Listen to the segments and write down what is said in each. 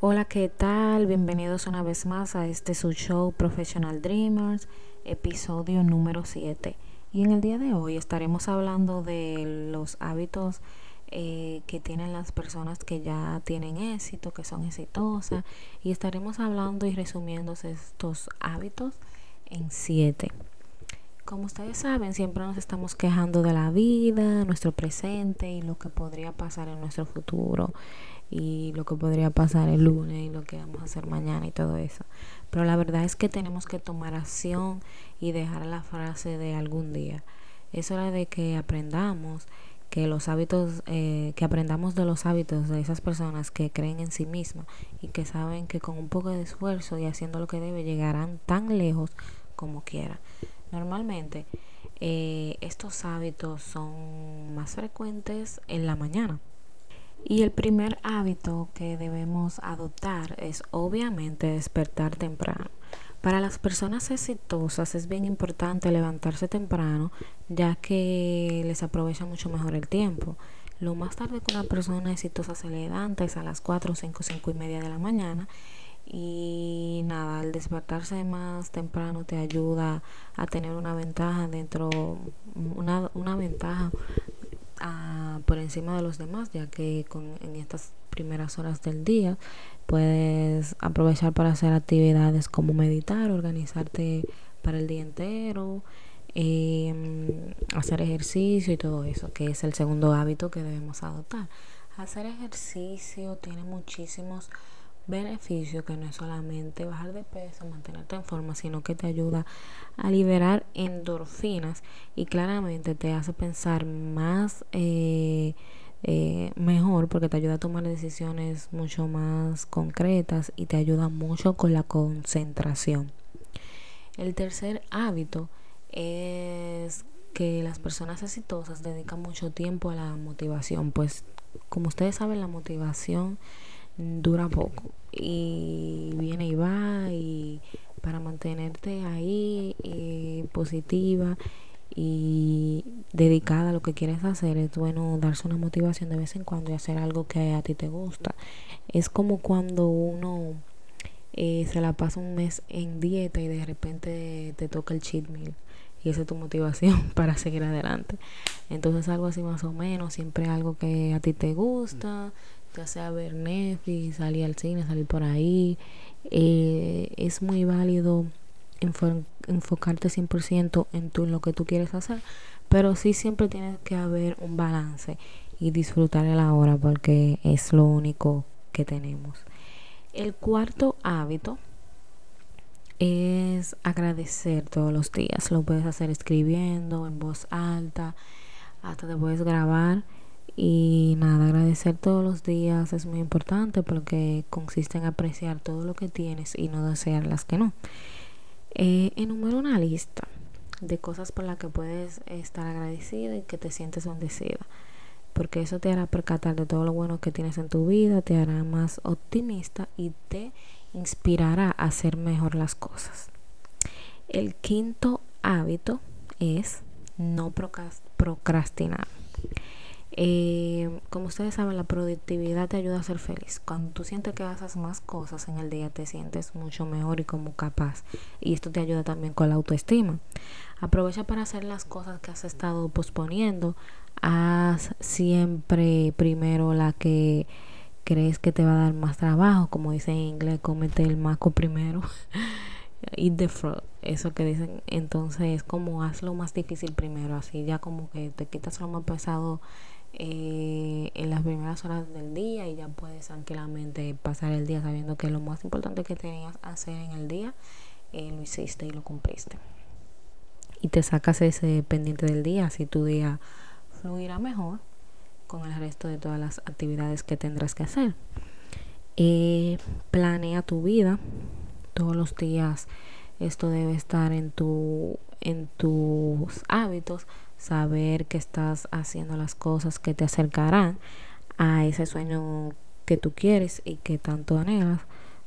Hola, ¿qué tal? Bienvenidos una vez más a este su show Professional Dreamers, episodio número 7. Y en el día de hoy estaremos hablando de los hábitos eh, que tienen las personas que ya tienen éxito, que son exitosas, y estaremos hablando y resumiendo estos hábitos en 7. Como ustedes saben, siempre nos estamos quejando de la vida, nuestro presente y lo que podría pasar en nuestro futuro y lo que podría pasar el lunes y lo que vamos a hacer mañana y todo eso. Pero la verdad es que tenemos que tomar acción y dejar la frase de algún día. Es hora de que aprendamos que los hábitos, eh, que aprendamos de los hábitos de esas personas que creen en sí mismas y que saben que con un poco de esfuerzo y haciendo lo que debe llegarán tan lejos como quieran. Normalmente eh, estos hábitos son más frecuentes en la mañana. Y el primer hábito que debemos adoptar es obviamente despertar temprano. Para las personas exitosas es bien importante levantarse temprano ya que les aprovecha mucho mejor el tiempo. Lo más tarde que una persona exitosa se levanta es a las 4, 5, 5 y media de la mañana y nada, al despertarse más temprano te ayuda a tener una ventaja dentro, una, una ventaja ah, por encima de los demás, ya que con, en estas primeras horas del día puedes aprovechar para hacer actividades como meditar, organizarte para el día entero, eh, hacer ejercicio y todo eso, que es el segundo hábito que debemos adoptar. Hacer ejercicio tiene muchísimos beneficio que no es solamente bajar de peso, mantenerte en forma, sino que te ayuda a liberar endorfinas y claramente te hace pensar más eh, eh, mejor porque te ayuda a tomar decisiones mucho más concretas y te ayuda mucho con la concentración. El tercer hábito es que las personas exitosas dedican mucho tiempo a la motivación, pues como ustedes saben la motivación dura poco. Y viene y va y para mantenerte ahí eh, positiva y dedicada a lo que quieres hacer es bueno darse una motivación de vez en cuando y hacer algo que a ti te gusta. Es como cuando uno eh, se la pasa un mes en dieta y de repente te toca el cheat meal y esa es tu motivación para seguir adelante. Entonces algo así más o menos siempre algo que a ti te gusta ya sea ver Netflix, salir al cine, salir por ahí. Eh, es muy válido enfocarte 100% en, tu, lo que tú quieres hacer, pero sí siempre tiene que haber un balance y disfrutar de la hora porque es lo único que tenemos. El cuarto hábito es agradecer todos los días. Lo puedes hacer escribiendo en voz alta, hasta te puedes grabar y nada, agradecer todos los días es muy importante porque consiste en apreciar todo lo que tienes y no desear las que no. Eh, enumera una lista de cosas por las que puedes estar agradecido y que te sientes bendecida. Porque eso te hará percatar de todo lo bueno que tienes en tu vida, te hará más optimista y te inspirará a hacer mejor las cosas. El quinto hábito es no procrastinar. Eh, como ustedes saben, la productividad te ayuda a ser feliz. Cuando tú sientes que haces más cosas en el día, te sientes mucho mejor y como capaz. Y esto te ayuda también con la autoestima. Aprovecha para hacer las cosas que has estado posponiendo. Haz siempre primero la que crees que te va a dar más trabajo. Como dice en inglés, cómete el maco primero. Eat the frog, eso que dicen. Entonces, como haz lo más difícil primero. Así ya como que te quitas lo más pesado eh, en las primeras horas del día y ya puedes tranquilamente pasar el día sabiendo que lo más importante que tenías hacer en el día eh, lo hiciste y lo cumpliste. Y te sacas ese pendiente del día, así tu día fluirá mejor con el resto de todas las actividades que tendrás que hacer. Eh, planea tu vida todos los días. Esto debe estar en tu en tus hábitos saber que estás haciendo las cosas que te acercarán a ese sueño que tú quieres y que tanto anhelas.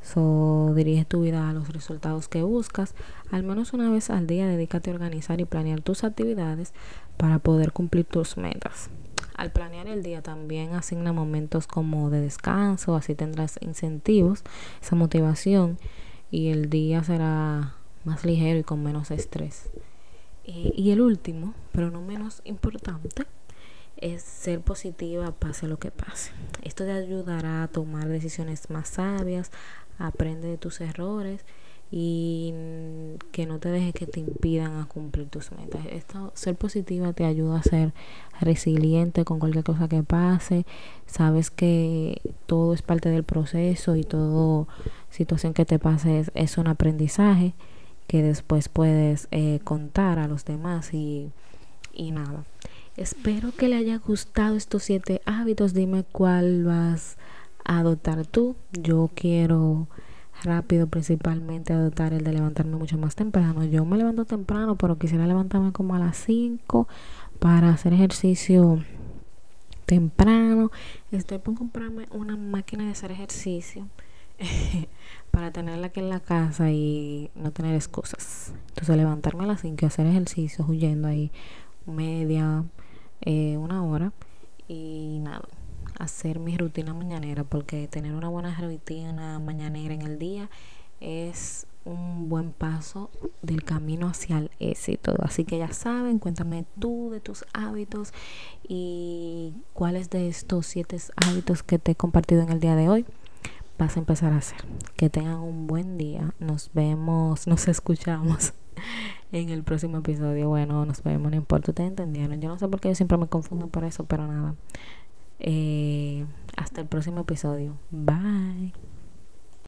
So, dirige tu vida a los resultados que buscas. Al menos una vez al día dedícate a organizar y planear tus actividades para poder cumplir tus metas. Al planear el día también asigna momentos como de descanso, así tendrás incentivos, esa motivación y el día será más ligero y con menos estrés. Eh, y el último, pero no menos importante, es ser positiva pase lo que pase. Esto te ayudará a tomar decisiones más sabias, aprende de tus errores y que no te dejes que te impidan a cumplir tus metas. Esto, ser positiva te ayuda a ser resiliente con cualquier cosa que pase. Sabes que todo es parte del proceso y toda situación que te pase es, un aprendizaje que después puedes eh, contar a los demás y, y nada. Espero que le haya gustado estos siete hábitos. Dime cuál vas a adoptar tú. Yo quiero rápido principalmente adoptar el de levantarme mucho más temprano. Yo me levanto temprano, pero quisiera levantarme como a las 5 para hacer ejercicio temprano. Estoy por comprarme una máquina de hacer ejercicio para tenerla aquí en la casa y no tener excusas. Entonces levantarme a las 5 y hacer ejercicio huyendo ahí media, eh, una hora y nada hacer mi rutina mañanera porque tener una buena rutina mañanera en el día es un buen paso del camino hacia el éxito. Así que ya saben, cuéntame tú de tus hábitos y cuáles de estos siete hábitos que te he compartido en el día de hoy vas a empezar a hacer. Que tengan un buen día. Nos vemos, nos escuchamos en el próximo episodio. Bueno, nos vemos, no importa, ustedes entendieron. Yo no sé por qué yo siempre me confundo por eso, pero nada. Eh, hasta el próximo episodio. Bye.